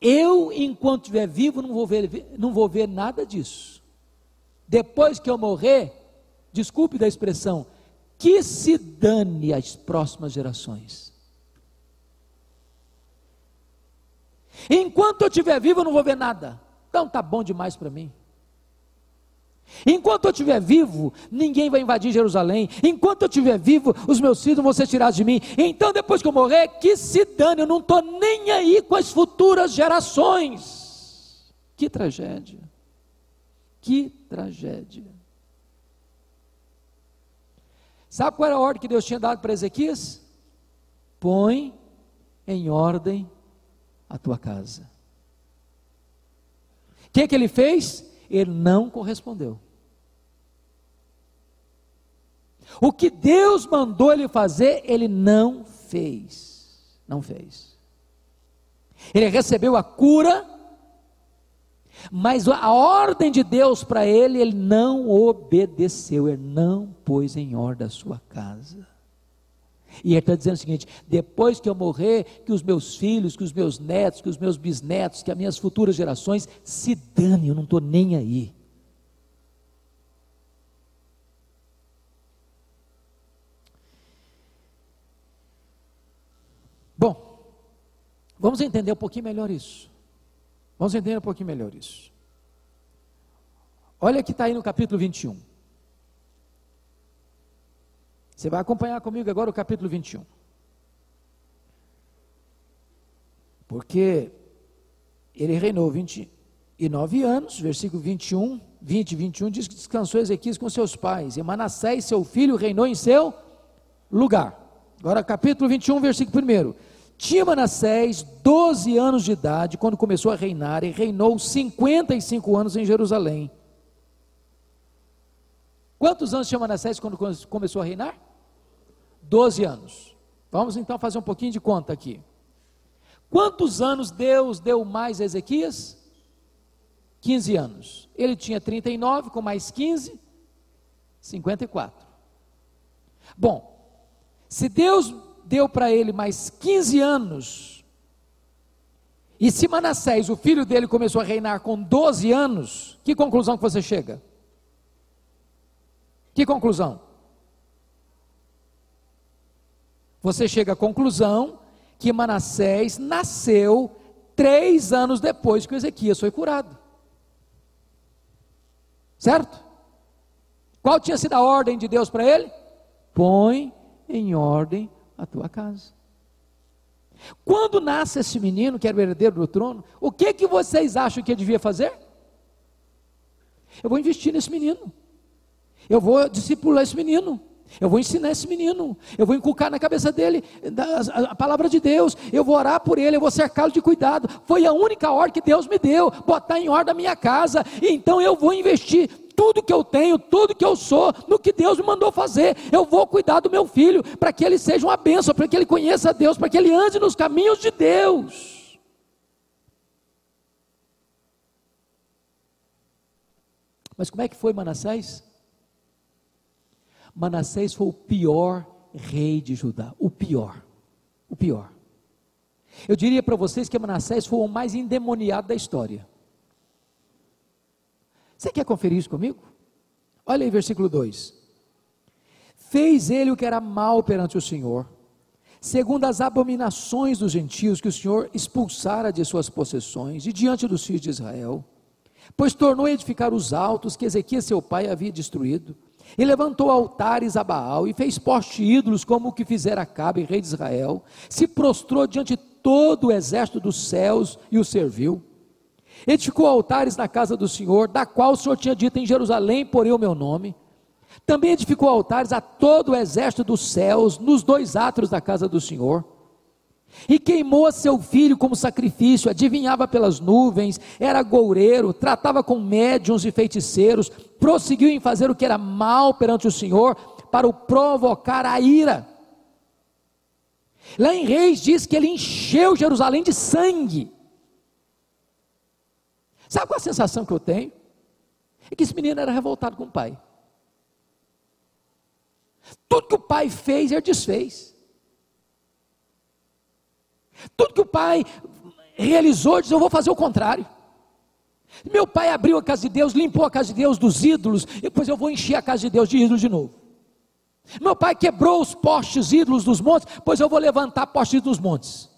Eu, enquanto estiver vivo, não vou, ver, não vou ver nada disso. Depois que eu morrer, desculpe da expressão, que se dane as próximas gerações. Enquanto eu estiver vivo, eu não vou ver nada. Então tá bom demais para mim. Enquanto eu estiver vivo, ninguém vai invadir Jerusalém. Enquanto eu estiver vivo, os meus filhos vão ser tirados de mim. Então, depois que eu morrer, que se dane, eu não estou nem aí com as futuras gerações. Que tragédia. Que tragédia. Sabe qual era a ordem que Deus tinha dado para Ezequias? Põe em ordem a tua casa. O que, que ele fez? Ele não correspondeu. O que Deus mandou ele fazer, ele não fez. Não fez. Ele recebeu a cura, mas a ordem de Deus para ele, ele não obedeceu, ele não pôs em ordem a sua casa. E ele está dizendo o seguinte: depois que eu morrer, que os meus filhos, que os meus netos, que os meus bisnetos, que as minhas futuras gerações se dane, eu não estou nem aí. Bom, vamos entender um pouquinho melhor isso. Vamos entender um pouquinho melhor isso. Olha que está aí no capítulo 21. Você vai acompanhar comigo agora o capítulo 21. Porque ele reinou 29 anos, versículo 21, 20 e 21 diz que descansou Ezequias com seus pais, e Manassés, seu filho, reinou em seu lugar. Agora, capítulo 21, versículo 1. Tinha Manassés 12 anos de idade quando começou a reinar, e reinou 55 anos em Jerusalém. Quantos anos tinha Manassés quando começou a reinar? 12 anos. Vamos então fazer um pouquinho de conta aqui. Quantos anos Deus deu mais a Ezequias? 15 anos. Ele tinha 39, com mais 15, 54. Bom, se Deus deu para ele mais 15 anos, e se Manassés, o filho dele, começou a reinar com 12 anos, que conclusão que você chega? Que conclusão? Você chega à conclusão que Manassés nasceu três anos depois que Ezequias foi curado. Certo? Qual tinha sido a ordem de Deus para ele? Põe em ordem a tua casa. Quando nasce esse menino, que era o herdeiro do trono, o que que vocês acham que ele devia fazer? Eu vou investir nesse menino. Eu vou discipular esse menino. Eu vou ensinar esse menino, eu vou inculcar na cabeça dele a, palavra de Deus, eu vou orar por ele, eu vou cercá-lo de cuidado. Foi a única ordem que Deus me deu, botar em ordem a minha casa. Então eu vou investir tudo que eu tenho, tudo que eu sou, no que Deus me mandou fazer. Eu vou cuidar do meu filho, para que ele seja uma bênção, para que ele conheça Deus, para que ele ande nos caminhos de Deus. Mas como é que foi Manassés? Manassés foi o pior rei de Judá, o pior, o pior. Eu diria para vocês que Manassés foi o mais endemoniado da história. Você quer conferir isso comigo? Olha aí, versículo 2: Fez ele o que era mal perante o Senhor, segundo as abominações dos gentios que o Senhor expulsara de suas possessões e diante dos filhos de Israel, pois tornou a edificar os altos que Ezequias seu pai havia destruído e levantou altares a Baal, e fez poste ídolos, como o que fizera Cabe, rei de Israel. Se prostrou diante de todo o exército dos céus e o serviu. Edificou altares na casa do Senhor, da qual o Senhor tinha dito em Jerusalém, porém o meu nome. Também edificou altares a todo o exército dos céus, nos dois átrios da casa do Senhor. E queimou seu filho como sacrifício, adivinhava pelas nuvens, era goureiro, tratava com médiuns e feiticeiros, prosseguiu em fazer o que era mal perante o Senhor, para o provocar a ira. Lá em Reis diz que ele encheu Jerusalém de sangue. Sabe qual a sensação que eu tenho? É que esse menino era revoltado com o pai. Tudo que o pai fez, ele desfez. Tudo que o pai realizou, diz: Eu vou fazer o contrário. Meu pai abriu a casa de Deus, limpou a casa de Deus dos ídolos, e depois eu vou encher a casa de Deus de ídolos de novo. Meu pai quebrou os postes ídolos dos montes, pois eu vou levantar postes dos montes.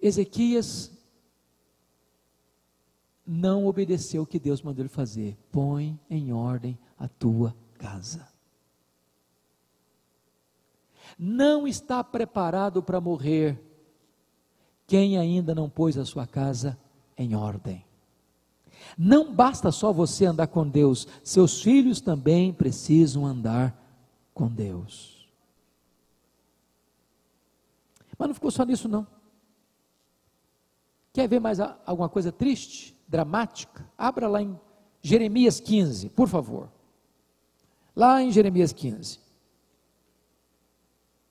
Ezequias não obedeceu o que Deus mandou ele fazer. Põe em ordem a tua casa. Não está preparado para morrer quem ainda não pôs a sua casa em ordem. Não basta só você andar com Deus, seus filhos também precisam andar com Deus. Mas não ficou só nisso, não. Quer ver mais alguma coisa triste, dramática? Abra lá em Jeremias 15, por favor. Lá em Jeremias 15.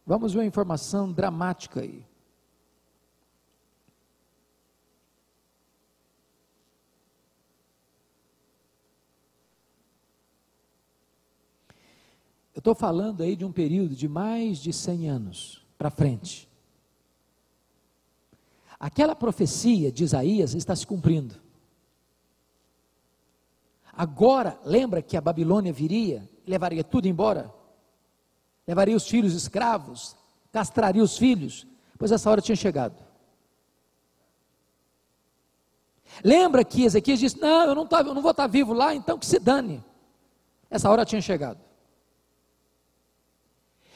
Vamos ver uma informação dramática aí. Eu estou falando aí de um período de mais de 100 anos para frente. Aquela profecia de Isaías está se cumprindo. Agora, lembra que a Babilônia viria, levaria tudo embora? Levaria os filhos escravos, castraria os filhos, pois essa hora tinha chegado. Lembra que Ezequias disse: Não, eu não, tô, eu não vou estar vivo lá, então que se dane. Essa hora tinha chegado.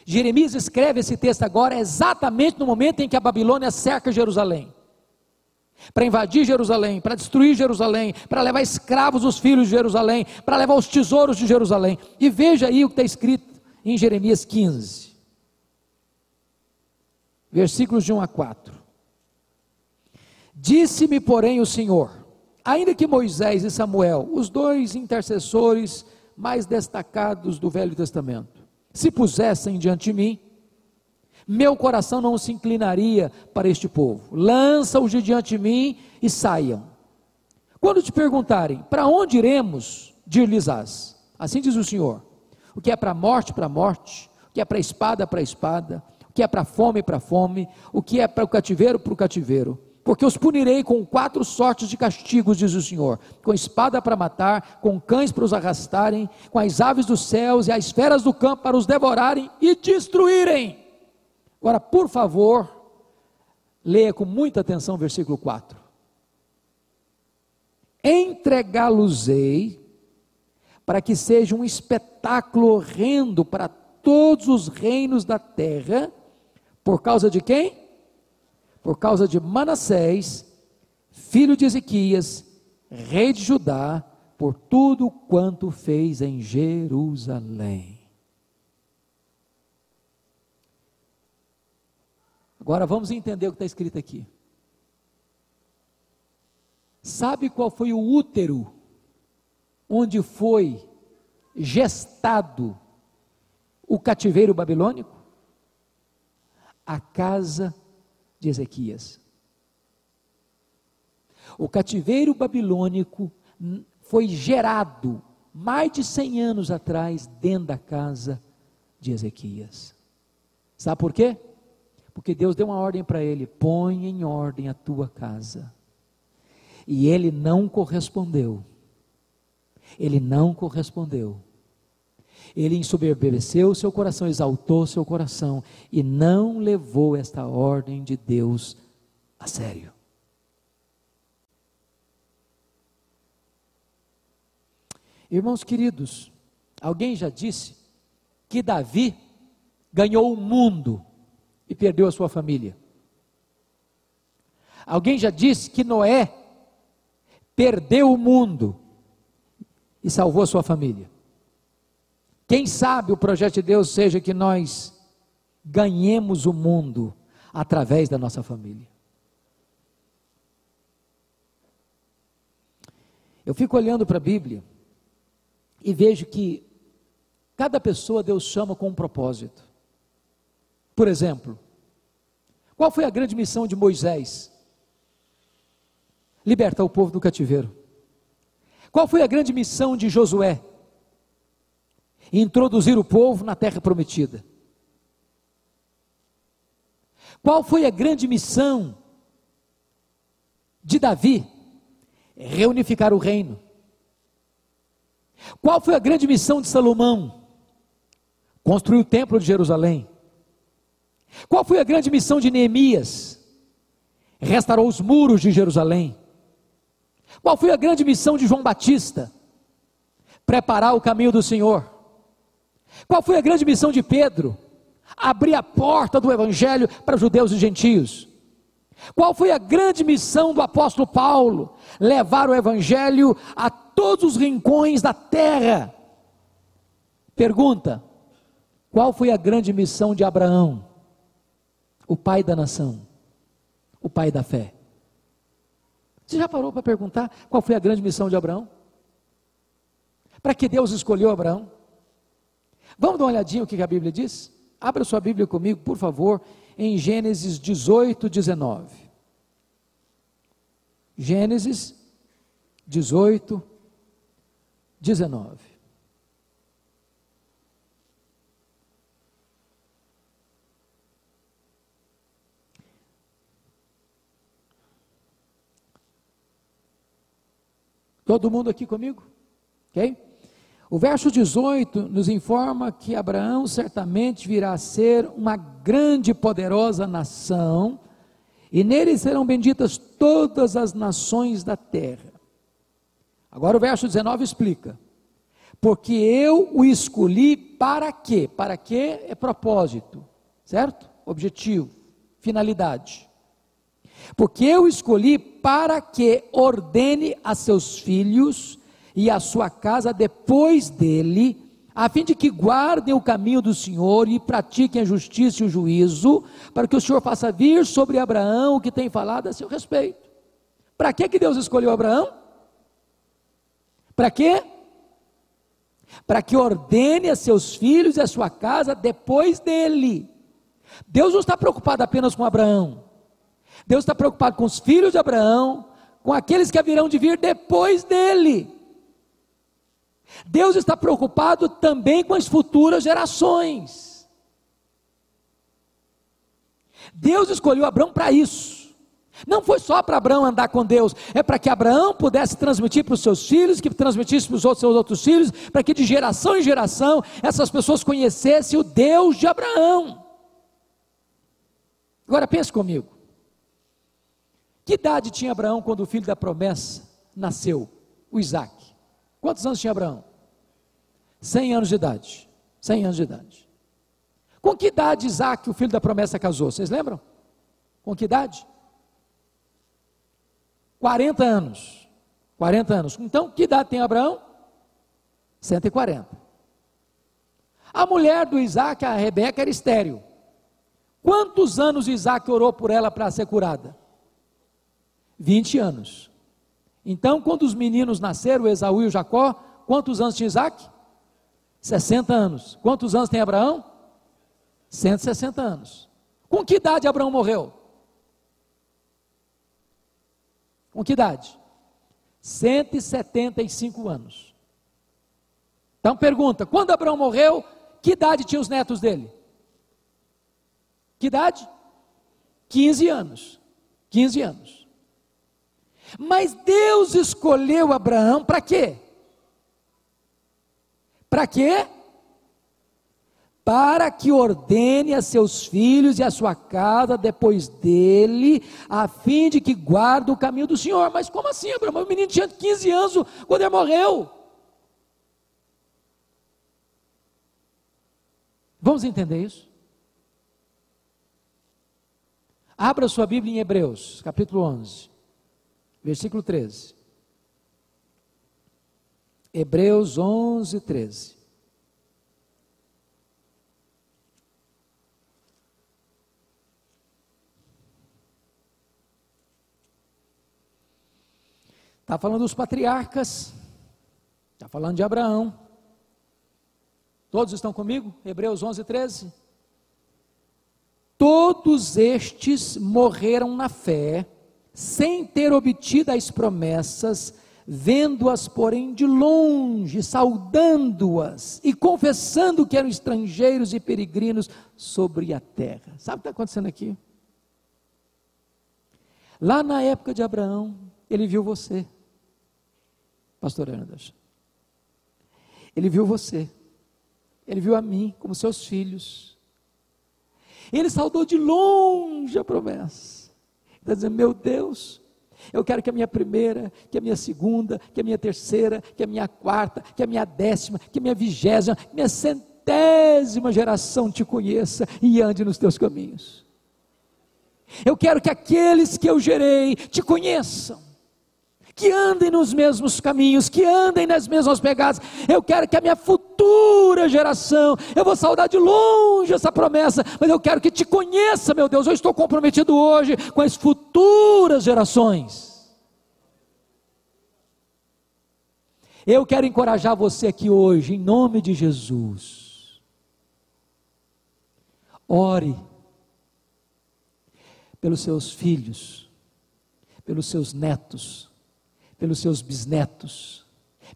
Jeremias escreve esse texto agora exatamente no momento em que a Babilônia cerca Jerusalém. Para invadir Jerusalém, para destruir Jerusalém, para levar escravos os filhos de Jerusalém, para levar os tesouros de Jerusalém. E veja aí o que está escrito em Jeremias 15, versículos de 1 a 4. Disse-me, porém, o Senhor: ainda que Moisés e Samuel, os dois intercessores mais destacados do Velho Testamento, se pusessem diante de mim, meu coração não se inclinaria para este povo. Lança-os de diante de mim e saiam. Quando te perguntarem, para onde iremos? Dir-lhes-ás. Assim diz o Senhor. O que é para morte, para morte. O que é para espada, para espada. O que é para fome, para fome. O que é para o cativeiro, para o cativeiro porque os punirei com quatro sortes de castigos, diz o Senhor: com espada para matar, com cães para os arrastarem, com as aves dos céus e as feras do campo para os devorarem e destruírem. Agora, por favor, leia com muita atenção o versículo 4. Entregá-los-ei para que seja um espetáculo horrendo para todos os reinos da terra, por causa de quem? por causa de Manassés, filho de Ezequias, rei de Judá, por tudo quanto fez em Jerusalém. Agora vamos entender o que está escrito aqui. Sabe qual foi o útero onde foi gestado o cativeiro babilônico? A casa de Ezequias. O cativeiro babilônico foi gerado mais de 100 anos atrás dentro da casa de Ezequias. Sabe por quê? Porque Deus deu uma ordem para ele: põe em ordem a tua casa. E ele não correspondeu. Ele não correspondeu. Ele ensoberbeceu seu coração, exaltou seu coração e não levou esta ordem de Deus a sério. Irmãos queridos, alguém já disse que Davi ganhou o mundo e perdeu a sua família. Alguém já disse que Noé perdeu o mundo e salvou a sua família. Quem sabe o projeto de Deus seja que nós ganhemos o mundo através da nossa família. Eu fico olhando para a Bíblia e vejo que cada pessoa Deus chama com um propósito. Por exemplo, qual foi a grande missão de Moisés? Libertar o povo do cativeiro. Qual foi a grande missão de Josué? introduzir o povo na terra prometida. Qual foi a grande missão de Davi? Reunificar o reino. Qual foi a grande missão de Salomão? Construir o templo de Jerusalém. Qual foi a grande missão de Neemias? Restaurou os muros de Jerusalém. Qual foi a grande missão de João Batista? Preparar o caminho do Senhor. Qual foi a grande missão de Pedro? Abrir a porta do Evangelho para judeus e gentios. Qual foi a grande missão do apóstolo Paulo? Levar o Evangelho a todos os rincões da terra. Pergunta: qual foi a grande missão de Abraão? O pai da nação, o pai da fé. Você já parou para perguntar qual foi a grande missão de Abraão? Para que Deus escolheu Abraão? Vamos dar uma olhadinha o que a Bíblia diz? Abra sua Bíblia comigo, por favor, em Gênesis 18, 19. Gênesis 18, 19. Todo mundo aqui comigo? Ok? O verso 18 nos informa que Abraão certamente virá a ser uma grande e poderosa nação, e nele serão benditas todas as nações da terra. Agora o verso 19 explica: Porque eu o escolhi para quê? Para quê é propósito, certo? Objetivo, finalidade. Porque eu escolhi para que ordene a seus filhos e a sua casa depois dele, a fim de que guardem o caminho do Senhor e pratiquem a justiça e o juízo, para que o Senhor faça vir sobre Abraão o que tem falado a seu respeito. Para que, que Deus escolheu Abraão? Para quê? Para que ordene a seus filhos e a sua casa depois dele. Deus não está preocupado apenas com Abraão. Deus está preocupado com os filhos de Abraão, com aqueles que haverão de vir depois dele. Deus está preocupado também com as futuras gerações. Deus escolheu Abraão para isso. Não foi só para Abraão andar com Deus, é para que Abraão pudesse transmitir para os seus filhos, que transmitisse para os outros, seus outros filhos, para que de geração em geração essas pessoas conhecessem o Deus de Abraão. Agora pense comigo. Que idade tinha Abraão quando o filho da promessa nasceu, o Isaac? Quantos anos tinha Abraão? 100 anos de idade. 100 anos de idade. Com que idade Isaac, o filho da promessa, casou? Vocês lembram? Com que idade? 40 anos. 40 anos. Então, que idade tem Abraão? 140. A mulher do Isaac, a Rebeca, era estéril. Quantos anos Isaac orou por ela para ser curada? 20 anos. Então, quando os meninos nasceram, Esaú e Jacó, quantos anos tinha Isaac? 60 anos. Quantos anos tem Abraão? 160 anos. Com que idade Abraão morreu? Com que idade? 175 anos. Então pergunta: quando Abraão morreu, que idade tinha os netos dele? Que idade? 15 anos. 15 anos. Mas Deus escolheu Abraão para quê? Para quê? Para que ordene a seus filhos e a sua casa depois dele, a fim de que guarde o caminho do Senhor. Mas como assim, Abraão? O menino tinha 15 anos quando ele morreu. Vamos entender isso? Abra sua Bíblia em Hebreus, capítulo 11. Versículo 13. Hebreus 11, 13. Está falando dos patriarcas, está falando de Abraão. Todos estão comigo? Hebreus 11, 13. Todos estes morreram na fé sem ter obtido as promessas, vendo-as, porém, de longe, saudando-as e confessando que eram estrangeiros e peregrinos sobre a terra. Sabe o que está acontecendo aqui? Lá na época de Abraão, ele viu você, pastor Anderson. Ele viu você. Ele viu a mim como seus filhos. Ele saudou de longe a promessa. Está dizendo: Meu Deus, eu quero que a minha primeira, que a minha segunda, que a minha terceira, que a minha quarta, que a minha décima, que a minha vigésima, que a minha centésima geração te conheça e ande nos teus caminhos. Eu quero que aqueles que eu gerei te conheçam que andem nos mesmos caminhos, que andem nas mesmas pegadas. Eu quero que a minha futura geração, eu vou saudar de longe essa promessa, mas eu quero que te conheça, meu Deus. Eu estou comprometido hoje com as futuras gerações. Eu quero encorajar você aqui hoje, em nome de Jesus. Ore pelos seus filhos, pelos seus netos, pelos seus bisnetos,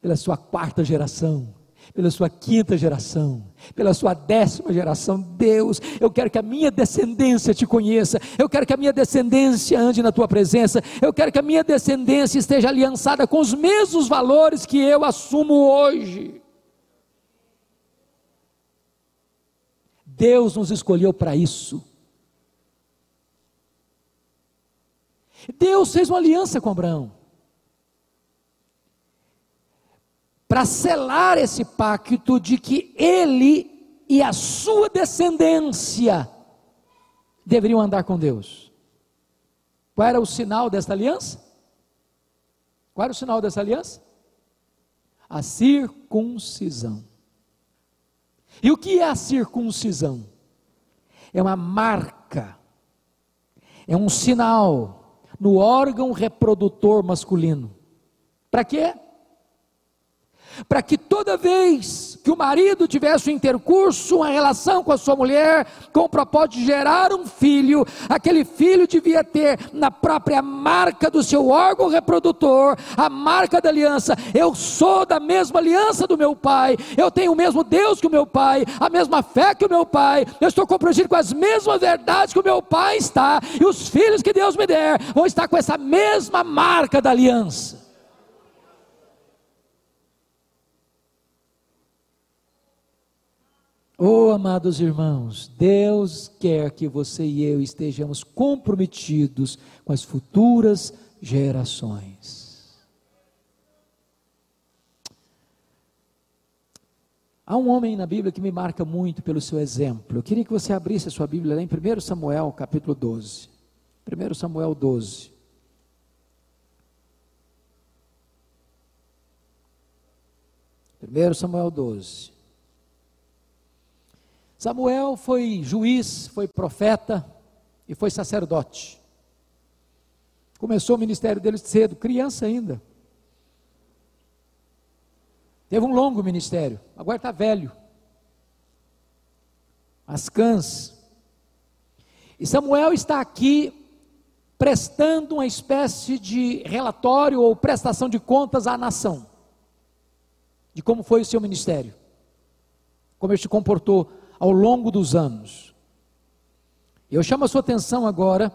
pela sua quarta geração, pela sua quinta geração, pela sua décima geração. Deus, eu quero que a minha descendência te conheça, eu quero que a minha descendência ande na tua presença, eu quero que a minha descendência esteja aliançada com os mesmos valores que eu assumo hoje. Deus nos escolheu para isso. Deus fez uma aliança com Abraão. Para selar esse pacto de que ele e a sua descendência deveriam andar com Deus. Qual era o sinal desta aliança? Qual era o sinal dessa aliança? A circuncisão. E o que é a circuncisão? É uma marca, é um sinal no órgão reprodutor masculino. Para quê? Para que toda vez que o marido tivesse um intercurso, uma relação com a sua mulher, com o propósito de gerar um filho, aquele filho devia ter na própria marca do seu órgão reprodutor, a marca da aliança. Eu sou da mesma aliança do meu pai, eu tenho o mesmo Deus que o meu pai, a mesma fé que o meu pai, eu estou comprometido com as mesmas verdades que o meu pai está, e os filhos que Deus me der vão estar com essa mesma marca da aliança. Oh, amados irmãos, Deus quer que você e eu estejamos comprometidos com as futuras gerações. Há um homem na Bíblia que me marca muito pelo seu exemplo. Eu queria que você abrisse a sua Bíblia lá em 1 Samuel, capítulo 12. 1 Samuel 12. Primeiro Samuel 12. Samuel foi juiz, foi profeta e foi sacerdote. Começou o ministério dele cedo, criança ainda. Teve um longo ministério, agora está velho. As cãs. E Samuel está aqui prestando uma espécie de relatório ou prestação de contas à nação, de como foi o seu ministério, como ele se comportou ao longo dos anos. Eu chamo a sua atenção agora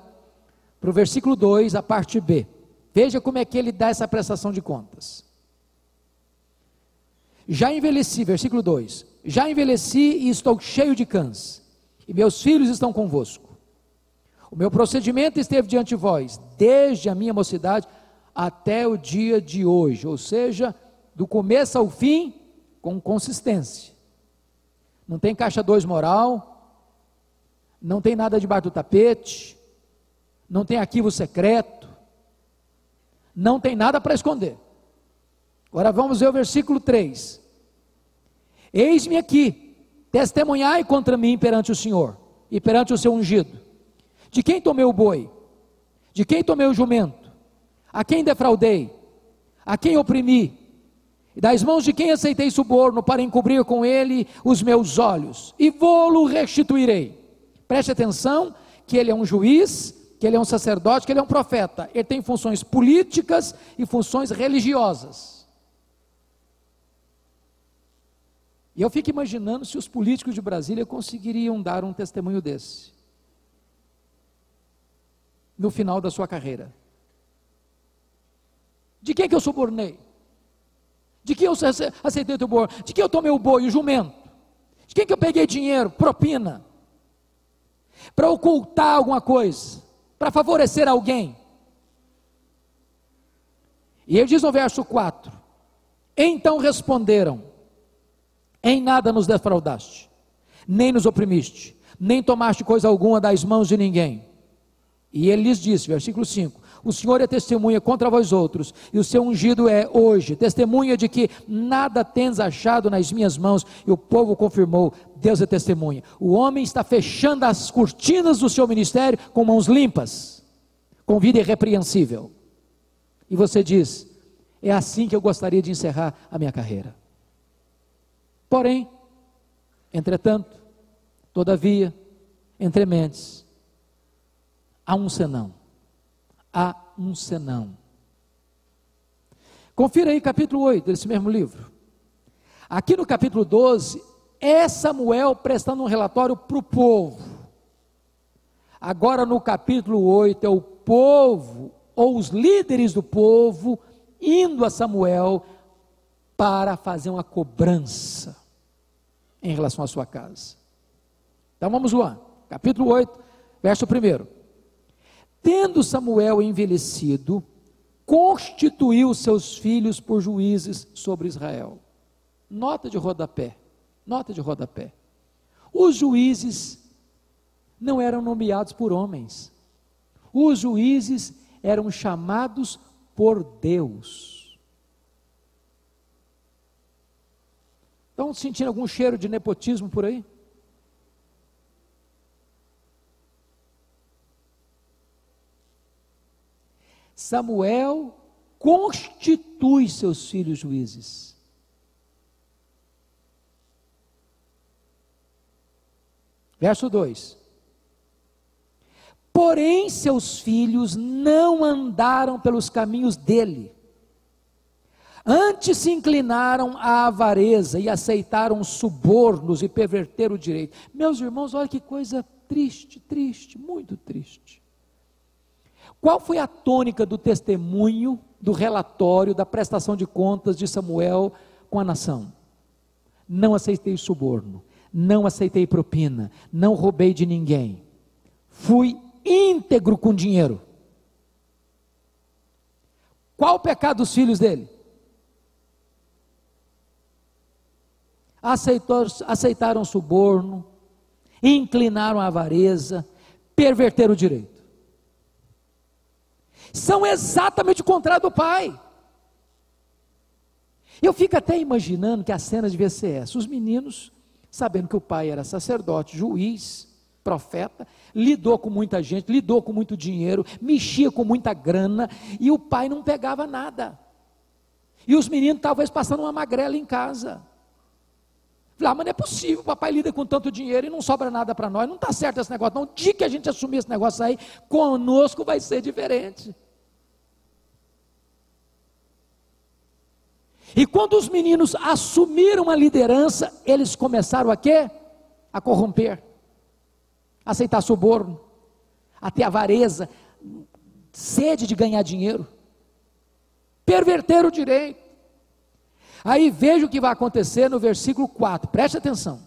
para o versículo 2, a parte B. Veja como é que ele dá essa prestação de contas. Já envelheci, versículo 2: Já envelheci e estou cheio de cães, e meus filhos estão convosco. O meu procedimento esteve diante de vós, desde a minha mocidade até o dia de hoje, ou seja, do começo ao fim, com consistência. Não tem caixa 2 moral, não tem nada debaixo do tapete, não tem arquivo secreto, não tem nada para esconder. Agora vamos ver o versículo 3. Eis-me aqui, testemunhai contra mim perante o Senhor e perante o seu ungido. De quem tomei o boi? De quem tomei o jumento? A quem defraudei? A quem oprimi? E das mãos de quem aceitei suborno para encobrir com ele os meus olhos, e vou-lo restituirei. Preste atenção que ele é um juiz, que ele é um sacerdote, que ele é um profeta. Ele tem funções políticas e funções religiosas. E eu fico imaginando se os políticos de Brasília conseguiriam dar um testemunho desse. no final da sua carreira? De quem que eu subornei? De quem eu aceitei o boi? De quem eu tomei o boi, o jumento? De quem que eu peguei dinheiro, propina? Para ocultar alguma coisa? Para favorecer alguém? E ele diz no verso 4: Então responderam: Em nada nos defraudaste, nem nos oprimiste, nem tomaste coisa alguma das mãos de ninguém. E ele lhes disse, versículo 5: O Senhor é testemunha contra vós outros, e o seu ungido é hoje, testemunha de que nada tens achado nas minhas mãos. E o povo confirmou: Deus é testemunha. O homem está fechando as cortinas do seu ministério com mãos limpas, com vida irrepreensível. E você diz: é assim que eu gostaria de encerrar a minha carreira. Porém, entretanto, todavia, entre mentes, há um senão. Há um senão. Confira aí capítulo 8 desse mesmo livro. Aqui no capítulo 12, é Samuel prestando um relatório para o povo. Agora no capítulo 8 é o povo ou os líderes do povo indo a Samuel para fazer uma cobrança em relação à sua casa. Então vamos lá, capítulo 8, verso 1. Tendo Samuel envelhecido, constituiu seus filhos por juízes sobre Israel. Nota de rodapé, nota de rodapé. Os juízes não eram nomeados por homens, os juízes eram chamados por Deus. Estão sentindo algum cheiro de nepotismo por aí? Samuel constitui seus filhos juízes. Verso 2: Porém, seus filhos não andaram pelos caminhos dele. Antes se inclinaram à avareza e aceitaram subornos e perverteram o direito. Meus irmãos, olha que coisa triste, triste, muito triste. Qual foi a tônica do testemunho, do relatório, da prestação de contas de Samuel com a nação? Não aceitei suborno, não aceitei propina, não roubei de ninguém. Fui íntegro com dinheiro. Qual o pecado dos filhos dele? Aceitou, aceitaram suborno, inclinaram a avareza, perverteram o direito. São exatamente o contrário do pai. Eu fico até imaginando que a cena devia ser essa: os meninos, sabendo que o pai era sacerdote, juiz, profeta, lidou com muita gente, lidou com muito dinheiro, mexia com muita grana, e o pai não pegava nada. E os meninos talvez passando uma magrela em casa. Falei, ah, mas não é possível, o papai lida com tanto dinheiro e não sobra nada para nós, não está certo esse negócio, não. O dia que a gente assumir esse negócio aí, conosco vai ser diferente. E quando os meninos assumiram a liderança, eles começaram a quê? A corromper aceitar suborno, a ter avareza, sede de ganhar dinheiro, perverter o direito. Aí veja o que vai acontecer no versículo 4, preste atenção.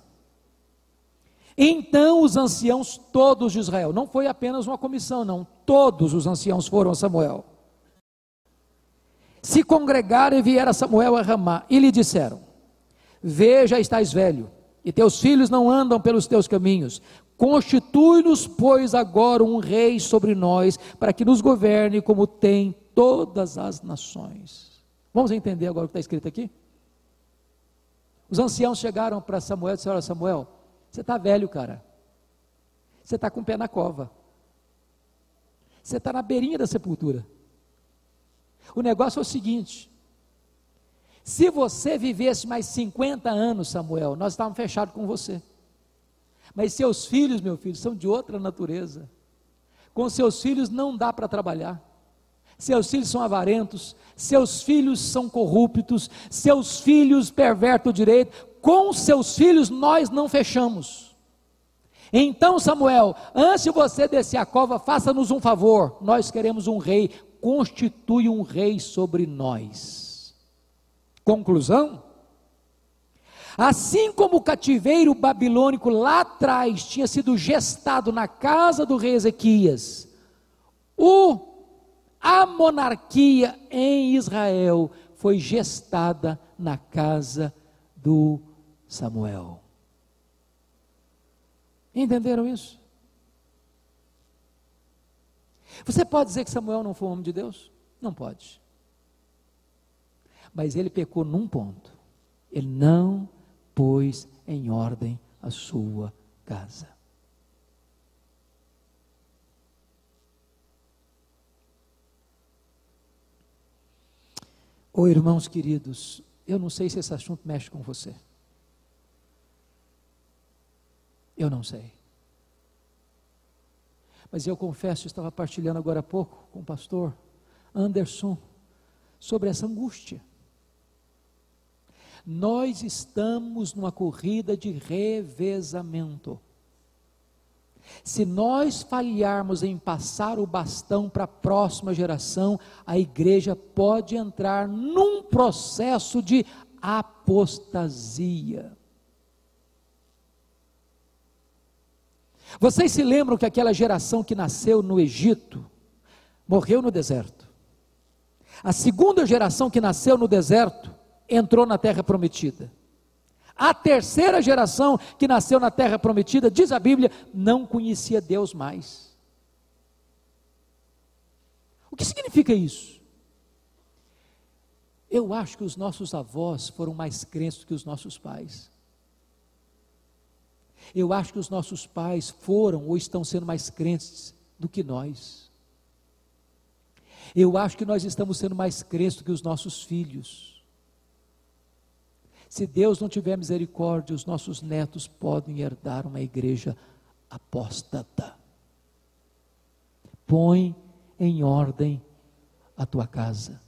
Então os anciãos todos de Israel, não foi apenas uma comissão, não, todos os anciãos foram a Samuel. Se congregaram e vieram Samuel a Ramá e lhe disseram: Veja, estás velho, e teus filhos não andam pelos teus caminhos. Constitui-nos, pois, agora um rei sobre nós, para que nos governe como tem todas as nações. Vamos entender agora o que está escrito aqui? Os anciãos chegaram para Samuel e disseram: Samuel, você está velho, cara. Você está com o pé na cova. Você está na beirinha da sepultura. O negócio é o seguinte: se você vivesse mais 50 anos, Samuel, nós estávamos fechados com você. Mas seus filhos, meu filho, são de outra natureza. Com seus filhos não dá para trabalhar. Seus filhos são avarentos, seus filhos são corruptos, seus filhos pervertem o direito. Com seus filhos nós não fechamos. Então, Samuel, antes de você descer a cova, faça-nos um favor. Nós queremos um rei, constitui um rei sobre nós. Conclusão? Assim como o cativeiro babilônico lá atrás tinha sido gestado na casa do rei Ezequias, o, a monarquia em Israel foi gestada na casa do Samuel. Entenderam isso? Você pode dizer que Samuel não foi um homem de Deus? Não pode. Mas ele pecou num ponto. Ele não pôs em ordem a sua casa. Oh, irmãos queridos, eu não sei se esse assunto mexe com você. Eu não sei. Mas eu confesso, estava partilhando agora há pouco com o pastor Anderson sobre essa angústia. Nós estamos numa corrida de revezamento. Se nós falharmos em passar o bastão para a próxima geração, a igreja pode entrar num processo de apostasia. Vocês se lembram que aquela geração que nasceu no Egito morreu no deserto? A segunda geração que nasceu no deserto entrou na terra prometida. A terceira geração que nasceu na terra prometida, diz a Bíblia, não conhecia Deus mais. O que significa isso? Eu acho que os nossos avós foram mais crentes do que os nossos pais. Eu acho que os nossos pais foram ou estão sendo mais crentes do que nós. Eu acho que nós estamos sendo mais crentes do que os nossos filhos. Se Deus não tiver misericórdia, os nossos netos podem herdar uma igreja apóstata. Põe em ordem a tua casa.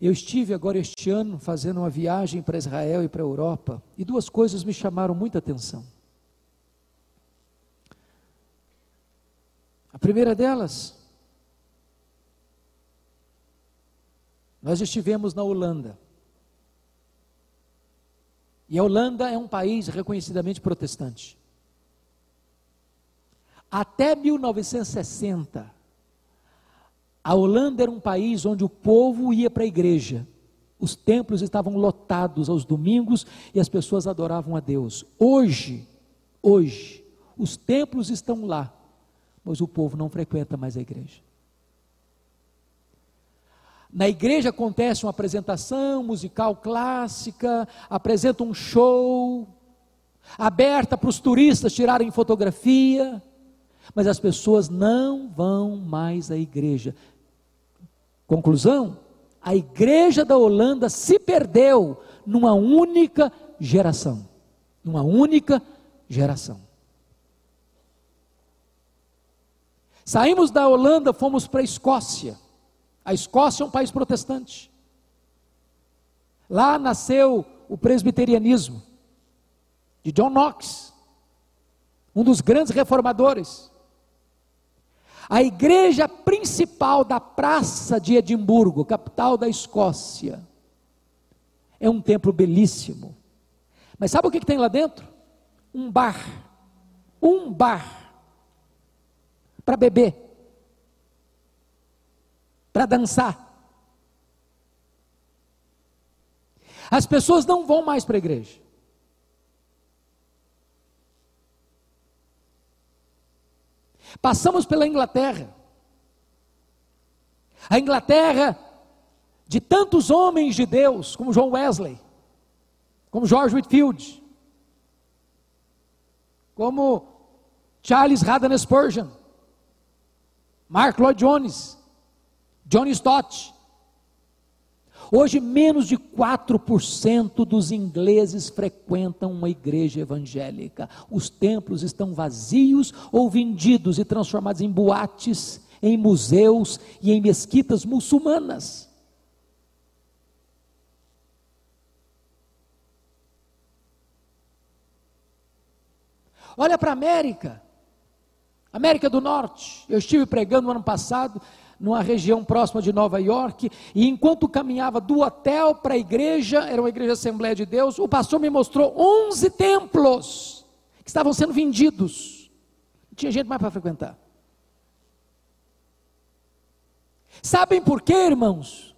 Eu estive agora este ano fazendo uma viagem para Israel e para a Europa, e duas coisas me chamaram muita atenção. A primeira delas, Nós estivemos na Holanda. E a Holanda é um país reconhecidamente protestante. Até 1960, a Holanda era um país onde o povo ia para a igreja. Os templos estavam lotados aos domingos e as pessoas adoravam a Deus. Hoje, hoje, os templos estão lá, mas o povo não frequenta mais a igreja. Na igreja acontece uma apresentação musical clássica, apresenta um show, aberta para os turistas tirarem fotografia, mas as pessoas não vão mais à igreja. Conclusão: a igreja da Holanda se perdeu numa única geração. Numa única geração. Saímos da Holanda, fomos para a Escócia. A Escócia é um país protestante. Lá nasceu o presbiterianismo de John Knox, um dos grandes reformadores. A igreja principal da Praça de Edimburgo, capital da Escócia, é um templo belíssimo. Mas sabe o que, que tem lá dentro? Um bar. Um bar. Para beber para dançar. As pessoas não vão mais para a igreja. Passamos pela Inglaterra. A Inglaterra de tantos homens de Deus, como John Wesley, como George Whitfield, como Charles Haddon Spurgeon, Mark Lloyd Jones, John Stott. Hoje, menos de 4% dos ingleses frequentam uma igreja evangélica. Os templos estão vazios ou vendidos e transformados em boates, em museus e em mesquitas muçulmanas. Olha para a América, América do Norte. Eu estive pregando no ano passado numa região próxima de Nova York, e enquanto caminhava do hotel para a igreja, era uma igreja Assembleia de Deus, o pastor me mostrou 11 templos que estavam sendo vendidos. Não tinha gente mais para frequentar. Sabem por quê, irmãos?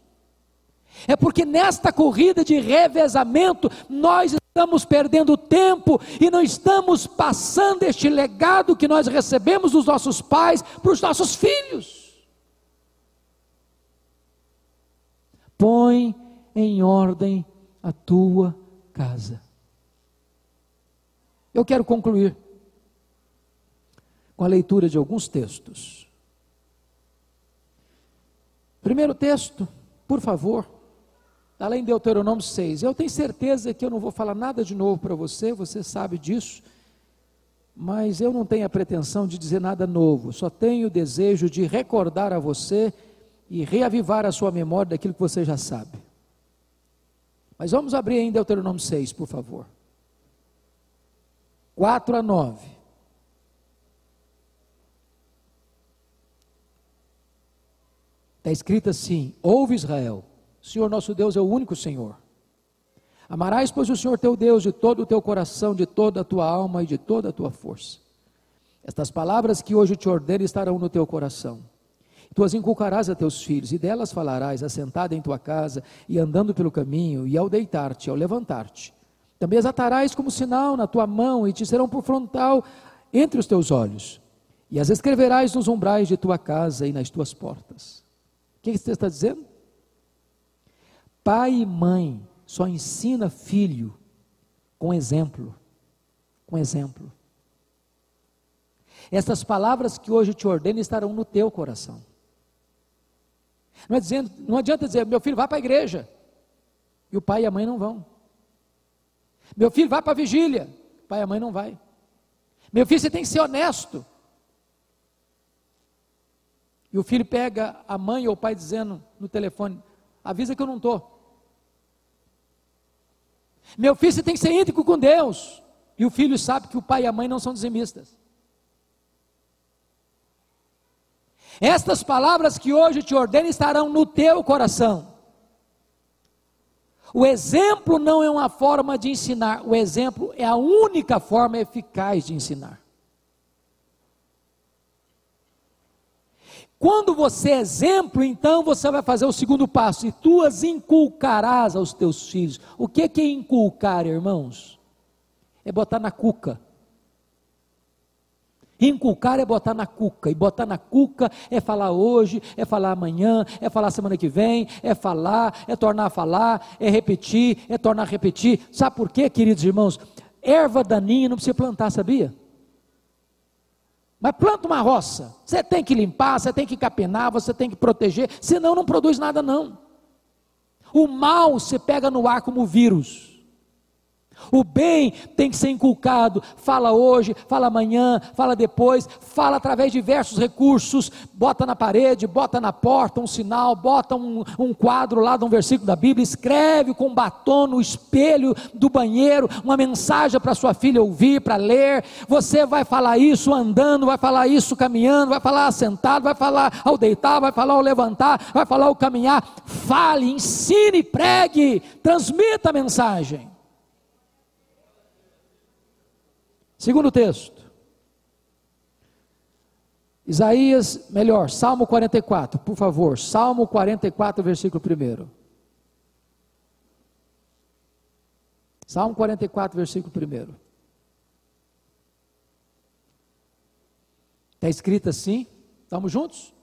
É porque nesta corrida de revezamento, nós estamos perdendo tempo e não estamos passando este legado que nós recebemos dos nossos pais para os nossos filhos. Põe em ordem a tua casa. Eu quero concluir com a leitura de alguns textos. Primeiro texto, por favor, lá em Deuteronômio 6. Eu tenho certeza que eu não vou falar nada de novo para você, você sabe disso, mas eu não tenho a pretensão de dizer nada novo, só tenho o desejo de recordar a você e reavivar a sua memória daquilo que você já sabe. Mas vamos abrir em Deuteronômio 6, por favor. 4 a 9. Está escrito assim: Ouve Israel, Senhor nosso Deus é o único Senhor. Amarás, pois, o Senhor teu Deus de todo o teu coração, de toda a tua alma e de toda a tua força. Estas palavras que hoje te ordeno estarão no teu coração. Tu as inculcarás a teus filhos, e delas falarás, assentada em tua casa, e andando pelo caminho, e ao deitar-te, ao levantar-te. Também as atarás como sinal na tua mão, e te serão por frontal entre os teus olhos. E as escreverás nos umbrais de tua casa e nas tuas portas. O que você está dizendo? Pai e mãe só ensina filho com exemplo. Com exemplo. Essas palavras que hoje te ordeno estarão no teu coração. Não, é dizendo, não adianta dizer, meu filho, vai para a igreja. E o pai e a mãe não vão. Meu filho, vai para a vigília. O pai e a mãe não vai. Meu filho, você tem que ser honesto. E o filho pega a mãe ou o pai dizendo no telefone: avisa que eu não estou. Meu filho, você tem que ser íntegro com Deus. E o filho sabe que o pai e a mãe não são dizimistas. Estas palavras que hoje te ordeno estarão no teu coração. O exemplo não é uma forma de ensinar, o exemplo é a única forma eficaz de ensinar. Quando você é exemplo, então você vai fazer o segundo passo, e tu as inculcarás aos teus filhos. O que é inculcar, irmãos? É botar na cuca. Inculcar é botar na cuca, e botar na cuca é falar hoje, é falar amanhã, é falar semana que vem, é falar, é tornar a falar, é repetir, é tornar a repetir. Sabe por quê, queridos irmãos? Erva daninha não precisa plantar, sabia? Mas planta uma roça, você tem que limpar, você tem que capinar, você tem que proteger, senão não produz nada não. O mal se pega no ar como vírus. O bem tem que ser inculcado. Fala hoje, fala amanhã, fala depois, fala através de diversos recursos. Bota na parede, bota na porta um sinal, bota um, um quadro lá de um versículo da Bíblia, escreve com batom no espelho do banheiro uma mensagem para sua filha ouvir, para ler. Você vai falar isso andando, vai falar isso caminhando, vai falar sentado, vai falar ao deitar, vai falar ao levantar, vai falar ao caminhar. Fale, ensine, pregue, transmita a mensagem. Segundo texto. Isaías, melhor, Salmo 44, por favor. Salmo 44, versículo 1. Salmo 44, versículo 1. Está escrito assim? Estamos juntos?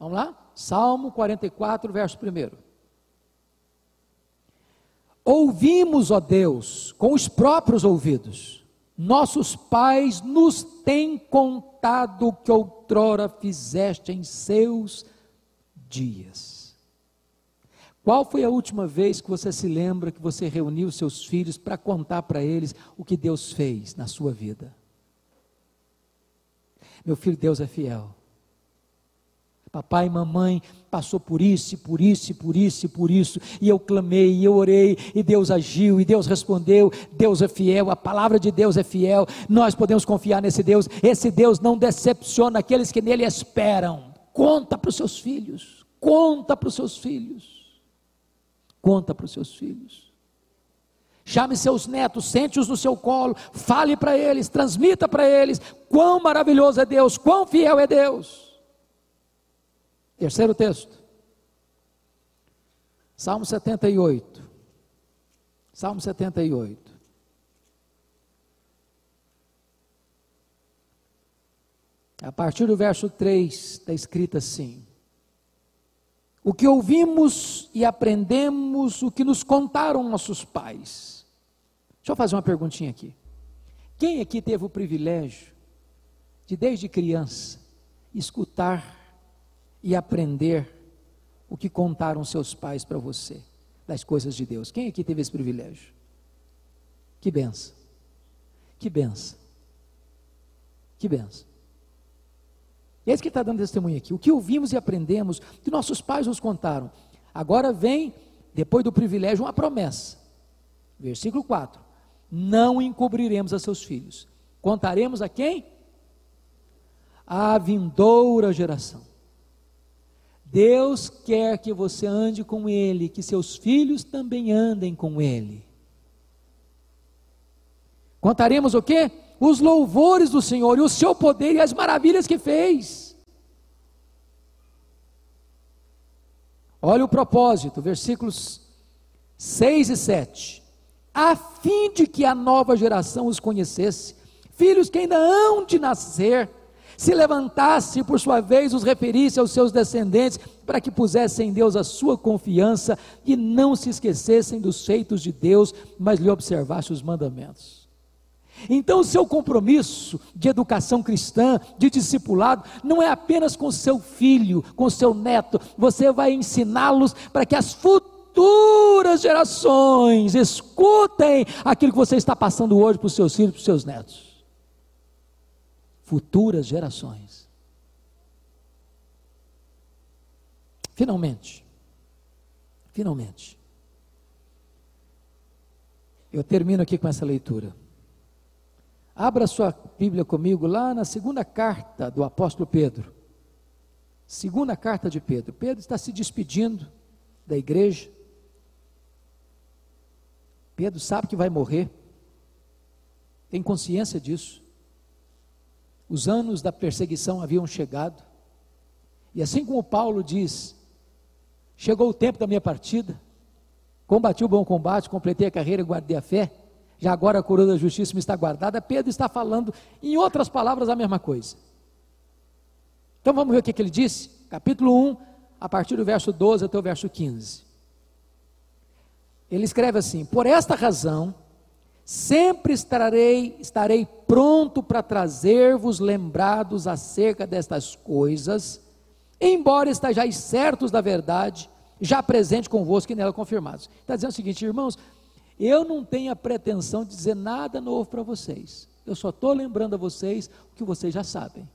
Vamos lá? Salmo 44, verso 1. Ouvimos, ó Deus, com os próprios ouvidos nossos pais nos têm contado o que outrora fizeste em seus dias. Qual foi a última vez que você se lembra que você reuniu seus filhos para contar para eles o que Deus fez na sua vida? Meu filho, Deus é fiel. Papai mamãe passou por isso, por isso, por isso, por isso, e eu clamei, e eu orei, e Deus agiu, e Deus respondeu. Deus é fiel, a palavra de Deus é fiel. Nós podemos confiar nesse Deus. Esse Deus não decepciona aqueles que nele esperam. Conta para os seus filhos, conta para os seus filhos, conta para os seus filhos. Chame seus netos, sente-os no seu colo, fale para eles, transmita para eles quão maravilhoso é Deus, quão fiel é Deus. Terceiro texto. Salmo 78. Salmo 78. A partir do verso 3 está escrito assim: O que ouvimos e aprendemos, o que nos contaram nossos pais. Deixa eu fazer uma perguntinha aqui. Quem aqui teve o privilégio de, desde criança, escutar e aprender o que contaram seus pais para você das coisas de Deus. Quem aqui teve esse privilégio? Que benção. Que benção. Que benção. E é isso que está dando testemunho aqui. O que ouvimos e aprendemos, que nossos pais nos contaram. Agora vem, depois do privilégio, uma promessa. Versículo 4: Não encobriremos a seus filhos. Contaremos a quem? A vindoura geração. Deus quer que você ande com Ele, que seus filhos também andem com Ele. Contaremos o quê? Os louvores do Senhor e o seu poder e as maravilhas que fez. Olha o propósito, versículos 6 e 7. A fim de que a nova geração os conhecesse, filhos que ainda hão de nascer, se levantasse por sua vez os referisse aos seus descendentes, para que pusessem em Deus a sua confiança e não se esquecessem dos feitos de Deus, mas lhe observasse os mandamentos. Então, o seu compromisso de educação cristã, de discipulado, não é apenas com seu filho, com seu neto, você vai ensiná-los para que as futuras gerações escutem aquilo que você está passando hoje para os seus filhos, para os seus netos futuras gerações. Finalmente, finalmente, eu termino aqui com essa leitura. Abra sua Bíblia comigo lá na segunda carta do apóstolo Pedro. Segunda carta de Pedro. Pedro está se despedindo da igreja. Pedro sabe que vai morrer, tem consciência disso. Os anos da perseguição haviam chegado. E assim como Paulo diz: chegou o tempo da minha partida, combati o bom combate, completei a carreira, guardei a fé, já agora a coroa da justiça me está guardada. Pedro está falando, em outras palavras, a mesma coisa. Então vamos ver o que, que ele disse? Capítulo 1, a partir do verso 12 até o verso 15. Ele escreve assim: Por esta razão Sempre estarei, estarei pronto para trazer-vos lembrados acerca destas coisas, embora estejais certos da verdade, já presente convosco e nela confirmados. Está dizendo o seguinte, irmãos, eu não tenho a pretensão de dizer nada novo para vocês. Eu só estou lembrando a vocês o que vocês já sabem.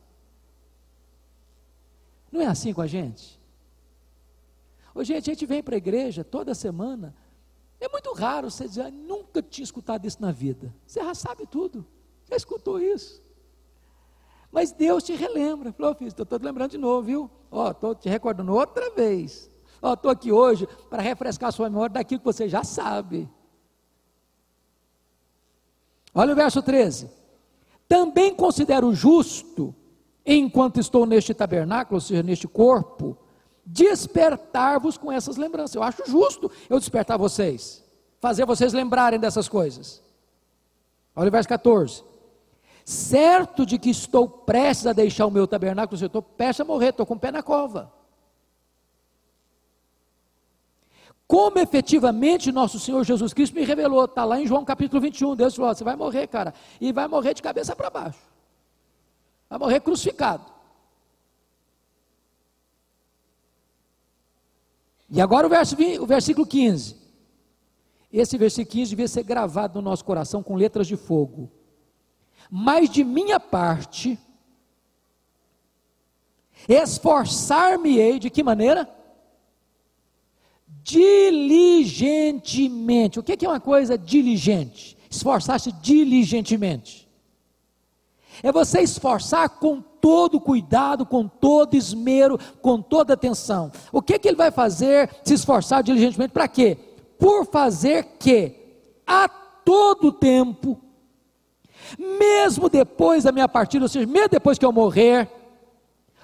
Não é assim com a gente? Ô, gente, a gente vem para a igreja toda semana é muito raro você dizer, nunca tinha escutado isso na vida. Você já sabe tudo, já escutou isso. Mas Deus te relembra. Falou, filho, estou te lembrando de novo, viu? Ó, estou te recordando outra vez. Ó, estou aqui hoje para refrescar sua memória daquilo que você já sabe. Olha o verso 13. Também considero justo, enquanto estou neste tabernáculo, ou seja, neste corpo, despertar-vos com essas lembranças. Eu acho justo eu despertar vocês, fazer vocês lembrarem dessas coisas. Olha o verso 14. Certo de que estou prestes a deixar o meu tabernáculo, eu estou prestes a morrer, estou com o pé na cova. Como efetivamente nosso Senhor Jesus Cristo me revelou, está lá em João capítulo 21. Deus falou: você vai morrer, cara, e vai morrer de cabeça para baixo, vai morrer crucificado. E agora o, verso, o versículo 15. Esse versículo 15 devia ser gravado no nosso coração com letras de fogo. Mas de minha parte, Esforçar-me-ei de que maneira? Diligentemente. O que é uma coisa diligente? Esforçar-se diligentemente. É você esforçar com todo cuidado, com todo esmero, com toda atenção. O que, que ele vai fazer se esforçar diligentemente? Para quê? Por fazer que a todo tempo, mesmo depois da minha partida, ou seja, mesmo depois que eu morrer,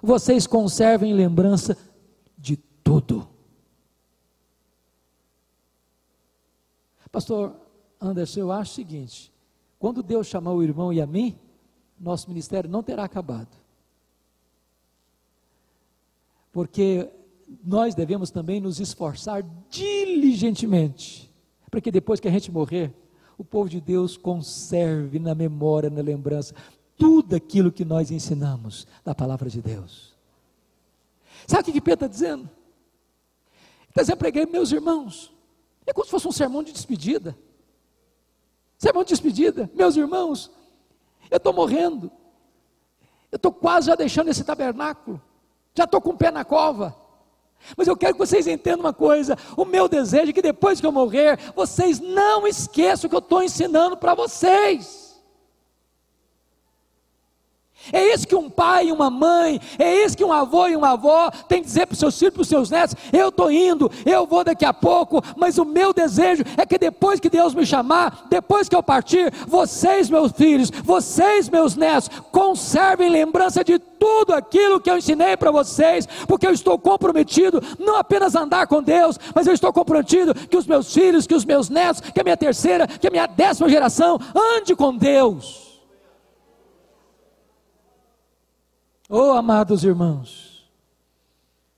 vocês conservem lembrança de tudo. Pastor Anderson, eu acho o seguinte: quando Deus chamou o irmão e a mim, nosso ministério não terá acabado. Porque nós devemos também nos esforçar diligentemente, para que depois que a gente morrer, o povo de Deus conserve na memória, na lembrança, tudo aquilo que nós ensinamos da palavra de Deus. Sabe o que, que Pedro está dizendo? Está dizendo para meus irmãos, é como se fosse um sermão de despedida. Sermão de despedida, meus irmãos, eu estou morrendo, eu estou quase já deixando esse tabernáculo, já estou com o pé na cova. Mas eu quero que vocês entendam uma coisa: o meu desejo é que depois que eu morrer, vocês não esqueçam o que eu estou ensinando para vocês. É isso que um pai e uma mãe, é isso que um avô e uma avó tem que dizer para os seus filhos, para os seus netos: eu estou indo, eu vou daqui a pouco, mas o meu desejo é que depois que Deus me chamar, depois que eu partir, vocês, meus filhos, vocês, meus netos, conservem lembrança de tudo aquilo que eu ensinei para vocês, porque eu estou comprometido não apenas a andar com Deus, mas eu estou comprometido que os meus filhos, que os meus netos, que a minha terceira, que a minha décima geração ande com Deus. Oh, amados irmãos,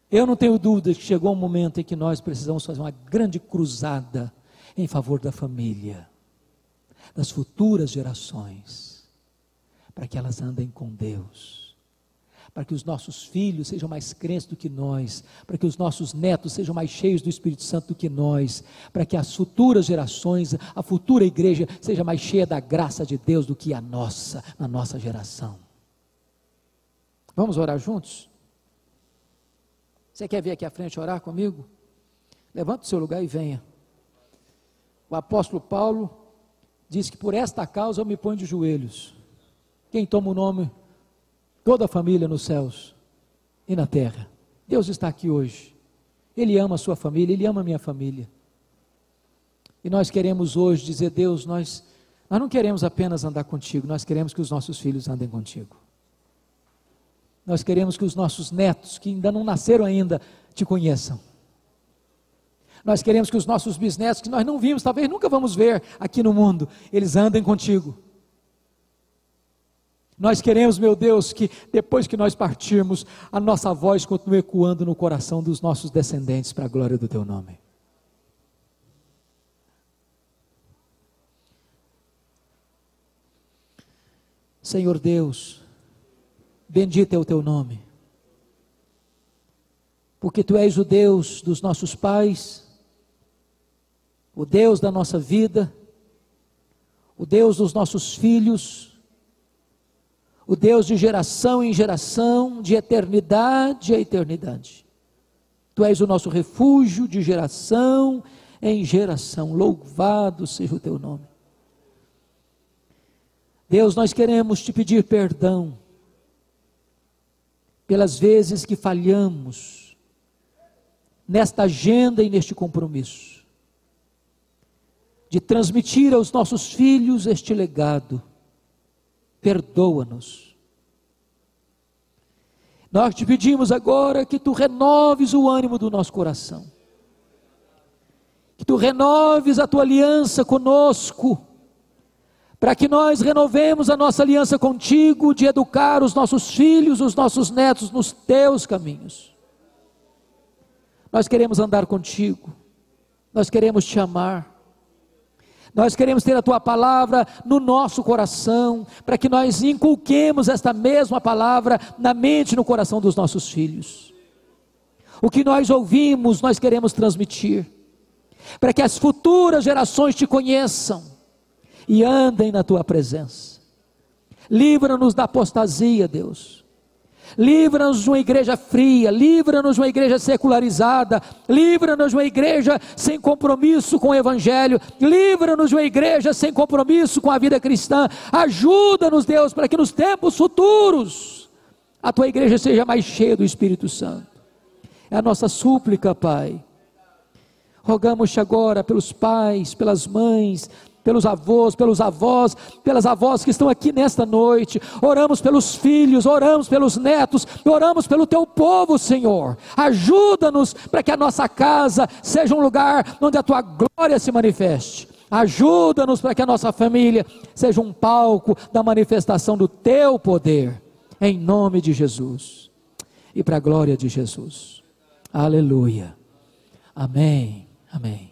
eu não tenho dúvida que chegou um momento em que nós precisamos fazer uma grande cruzada em favor da família, das futuras gerações, para que elas andem com Deus, para que os nossos filhos sejam mais crentes do que nós, para que os nossos netos sejam mais cheios do Espírito Santo do que nós, para que as futuras gerações, a futura igreja seja mais cheia da graça de Deus do que a nossa, na nossa geração. Vamos orar juntos? Você quer vir aqui à frente orar comigo? Levante o seu lugar e venha. O apóstolo Paulo diz que por esta causa eu me ponho de joelhos. Quem toma o nome? Toda a família nos céus e na terra. Deus está aqui hoje. Ele ama a sua família, ele ama a minha família. E nós queremos hoje dizer, Deus, nós, nós não queremos apenas andar contigo, nós queremos que os nossos filhos andem contigo. Nós queremos que os nossos netos, que ainda não nasceram ainda, te conheçam. Nós queremos que os nossos bisnetos, que nós não vimos, talvez nunca vamos ver aqui no mundo, eles andem contigo. Nós queremos, meu Deus, que depois que nós partirmos, a nossa voz continue ecoando no coração dos nossos descendentes para a glória do teu nome. Senhor Deus, Bendito é o teu nome. Porque tu és o Deus dos nossos pais, o Deus da nossa vida, o Deus dos nossos filhos, o Deus de geração em geração, de eternidade a eternidade. Tu és o nosso refúgio de geração em geração. Louvado seja o teu nome. Deus, nós queremos te pedir perdão pelas vezes que falhamos nesta agenda e neste compromisso de transmitir aos nossos filhos este legado. Perdoa-nos. Nós te pedimos agora que tu renoves o ânimo do nosso coração, que tu renoves a tua aliança conosco para que nós renovemos a nossa aliança contigo de educar os nossos filhos, os nossos netos nos teus caminhos. Nós queremos andar contigo, nós queremos te amar, nós queremos ter a tua palavra no nosso coração, para que nós inculquemos esta mesma palavra na mente e no coração dos nossos filhos. O que nós ouvimos, nós queremos transmitir, para que as futuras gerações te conheçam e andem na tua presença. Livra-nos da apostasia, Deus. Livra-nos de uma igreja fria, livra-nos de uma igreja secularizada, livra-nos de uma igreja sem compromisso com o Evangelho, livra-nos de uma igreja sem compromisso com a vida cristã. Ajuda-nos, Deus, para que nos tempos futuros a tua igreja seja mais cheia do Espírito Santo. É a nossa súplica, Pai. Rogamos-te agora pelos pais, pelas mães, pelos avós, pelos avós, pelas avós que estão aqui nesta noite. Oramos pelos filhos, oramos pelos netos, oramos pelo teu povo, Senhor. Ajuda-nos para que a nossa casa seja um lugar onde a tua glória se manifeste. Ajuda-nos para que a nossa família seja um palco da manifestação do teu poder. Em nome de Jesus. E para a glória de Jesus. Aleluia. Amém. Amém.